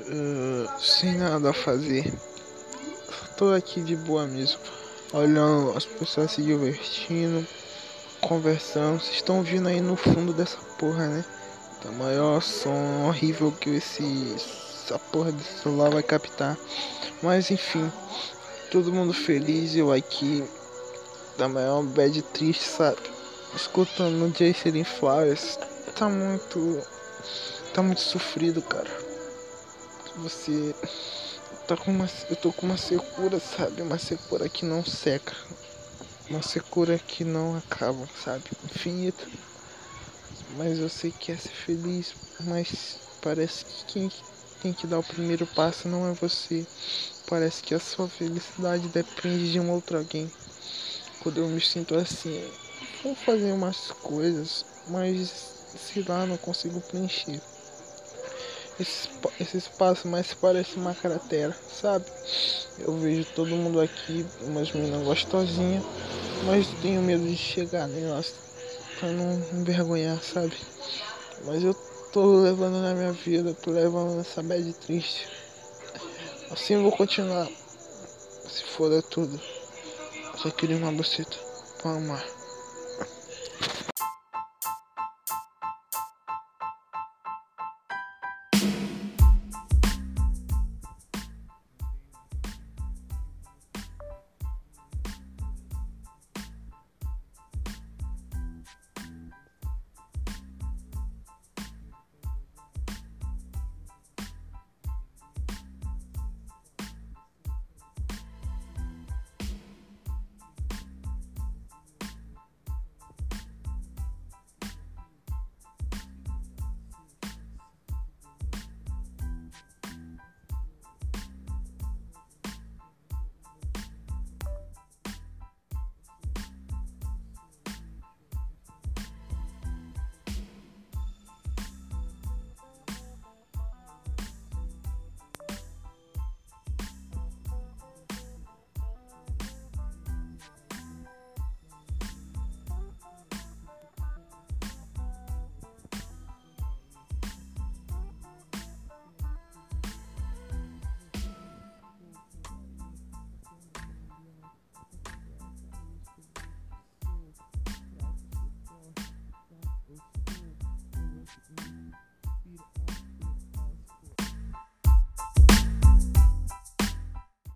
uh, sem nada a fazer. Tô aqui de boa mesmo, olhando as pessoas se divertindo, conversando. Vocês estão ouvindo aí no fundo dessa porra, né? Tá maior som horrível que esse essa porra de celular vai captar. Mas enfim, todo mundo feliz, eu aqui da maior bad triste, sabe? Escutando Jason Flowers. Tá muito. Tá muito sofrido, cara. Você tá com uma. Eu tô com uma secura, sabe? Uma secura que não seca. Uma secura que não acaba, sabe? Infinita. Mas eu sei que é ser feliz, mas parece que quem tem que dar o primeiro passo não é você. Parece que a sua felicidade depende de um outro alguém. Quando eu me sinto assim, vou fazer umas coisas, mas sei lá, não consigo preencher. Esse, esse espaço mais parece uma cratera, sabe? Eu vejo todo mundo aqui, umas meninas gostosinhas, mas tenho medo de chegar nelas pra não envergonhar, sabe? Mas eu tô levando na minha vida, tô levando essa bad triste. Assim eu vou continuar. Se for tudo. Só queria uma buceta pra amar.